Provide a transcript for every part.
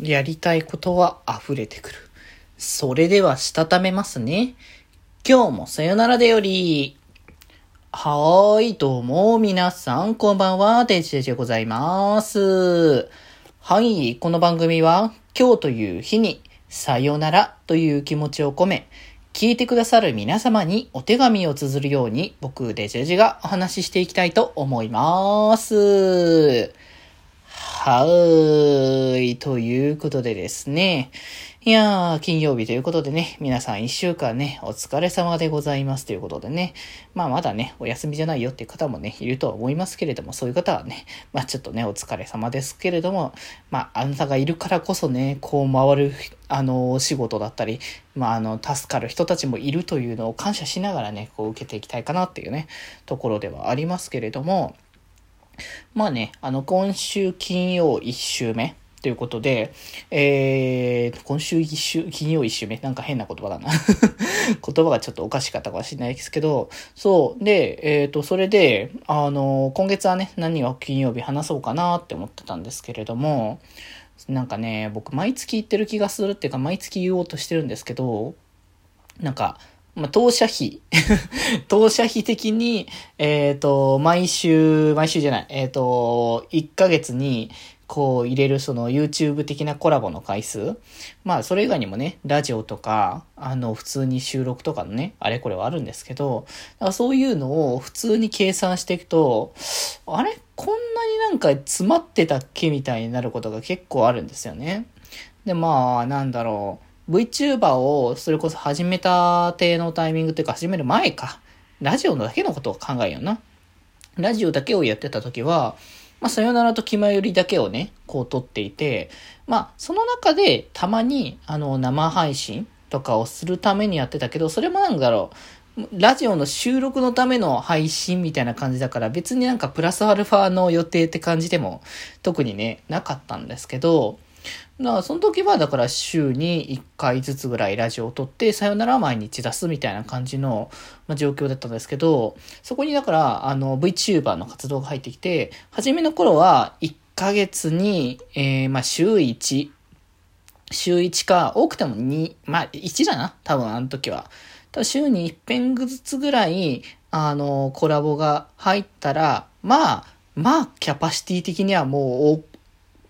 やりたいことは溢れてくる。それでは、したためますね。今日もさよならでより。はーい、どうも、皆さん、こんばんは、デジデジでございます。はい、この番組は、今日という日に、さよならという気持ちを込め、聞いてくださる皆様にお手紙を綴るように、僕、デジェジがお話ししていきたいと思います。はーい。ということでですね。いやー、金曜日ということでね、皆さん一週間ね、お疲れ様でございますということでね。まあまだね、お休みじゃないよっていう方もね、いるとは思いますけれども、そういう方はね、まあちょっとね、お疲れ様ですけれども、まああなたがいるからこそね、こう回る、あの、仕事だったり、まああの、助かる人たちもいるというのを感謝しながらね、こう受けていきたいかなっていうね、ところではありますけれども、まあね、あの、今週金曜1週目ということで、えー、今週一週、金曜一週目、なんか変な言葉だな 言葉がちょっとおかしかったかもしれないですけど、そう。で、えっ、ー、と、それで、あの、今月はね、何を金曜日話そうかなって思ってたんですけれども、なんかね、僕毎月言ってる気がするっていうか、毎月言おうとしてるんですけど、なんか、まあ、当社費。当社費的に、えっ、ー、と、毎週、毎週じゃない、えっ、ー、と、1ヶ月に、こう入れるその YouTube 的なコラボの回数。まあそれ以外にもね、ラジオとか、あの普通に収録とかのね、あれこれはあるんですけど、だからそういうのを普通に計算していくと、あれ？こんなになんか詰まってたっけ？みたいになることが結構あるんですよね。で、まあ、なんだろう。VTuber をそれこそ始めた手のタイミングというか始める前か。ラジオだけのことを考えような。ラジオだけをやってた時は、まあ、さよならと気まよりだけをね、こう撮っていて、まあ、その中でたまに、あの、生配信とかをするためにやってたけど、それもなんだろう、ラジオの収録のための配信みたいな感じだから別になんかプラスアルファの予定って感じでも特にね、なかったんですけど、だからその時はだから週に1回ずつぐらいラジオを撮ってさよなら毎日出すみたいな感じの、ま、状況だったんですけど、そこにだからあの VTuber の活動が入ってきて、初めの頃は1ヶ月に、えー、ま週1、週1か多くても2、まあ1だな、多分あの時は。多分週に1遍ずつぐらい、あの、コラボが入ったら、まあ、まあ、キャパシティ的にはもう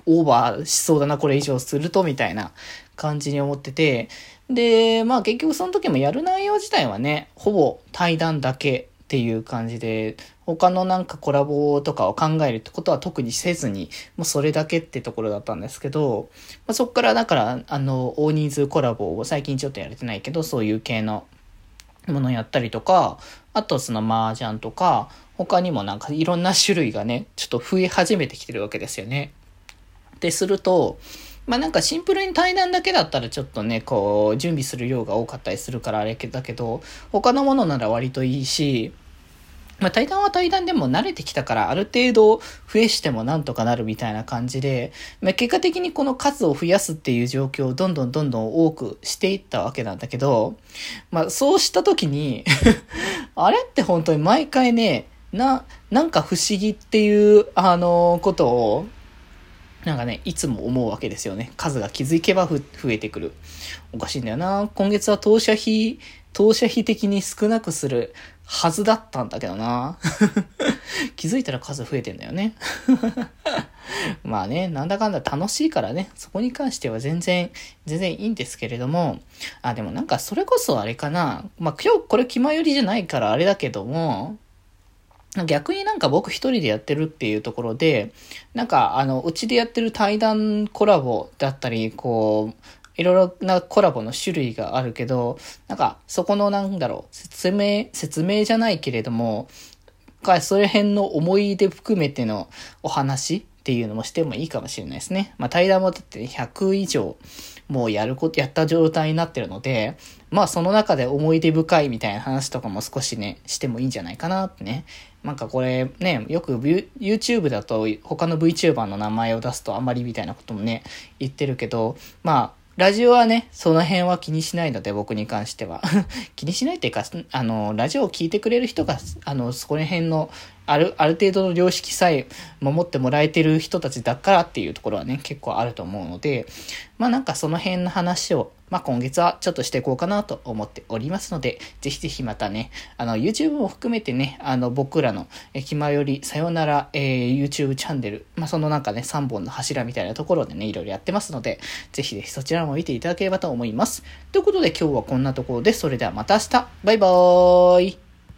オーバーしそうだな、これ以上すると、みたいな感じに思ってて、で、まあ結局その時もやる内容自体はね、ほぼ対談だけっていう感じで、他のなんかコラボとかを考えるってことは特にせずに、もうそれだけってところだったんですけど、まあ、そっからだから、あの、大人数コラボを最近ちょっとやれてないけど、そういう系のものやったりとか、あとその麻雀とか、他にもなんかいろんな種類がね、ちょっと増え始めてきてるわけですよね。ってすると、まあなんかシンプルに対談だけだったらちょっとね、こう、準備する量が多かったりするからあれだけど、他のものなら割といいし、まあ対談は対談でも慣れてきたからある程度増やしてもなんとかなるみたいな感じで、まあ結果的にこの数を増やすっていう状況をどんどんどんどん多くしていったわけなんだけど、まあそうした時に あれって本当に毎回ね、な、なんか不思議っていう、あの、ことをなんかね、いつも思うわけですよね。数が気づけば増えてくる。おかしいんだよな。今月は当社費、当社費的に少なくするはずだったんだけどな。気づいたら数増えてんだよね。まあね、なんだかんだ楽しいからね、そこに関しては全然、全然いいんですけれども、あ、でもなんかそれこそあれかな。まあ今日これ気まよりじゃないからあれだけども、逆になんか僕一人でやってるっていうところで、なんかあの、うちでやってる対談コラボだったり、こう、いろいろなコラボの種類があるけど、なんかそこのなんだろう、説明、説明じゃないけれども、それ辺の思い出含めてのお話っていうのもしてもいいかもしれないですね。まあ対談もだって100以上もうやること、やった状態になってるので、まあその中で思い出深いみたいな話とかも少しね、してもいいんじゃないかなってね。なんかこれね、よく YouTube だと他の VTuber の名前を出すとあまりみたいなこともね、言ってるけど、まあ、ラジオはね、その辺は気にしないので、僕に関しては。気にしないっていうか、あの、ラジオを聴いてくれる人が、あの、そこら辺の、ある、ある程度の良識さえ守ってもらえてる人たちだからっていうところはね、結構あると思うので、まあなんかその辺の話を、まあ今月はちょっとしていこうかなと思っておりますので、ぜひぜひまたね、あの YouTube も含めてね、あの僕らの、気まよりさよなら、えー、YouTube チャンネル、まあそのなんかね、3本の柱みたいなところでね、いろいろやってますので、ぜひぜひそちらも見ていただければと思います。ということで今日はこんなところで、それではまた明日バイバーイ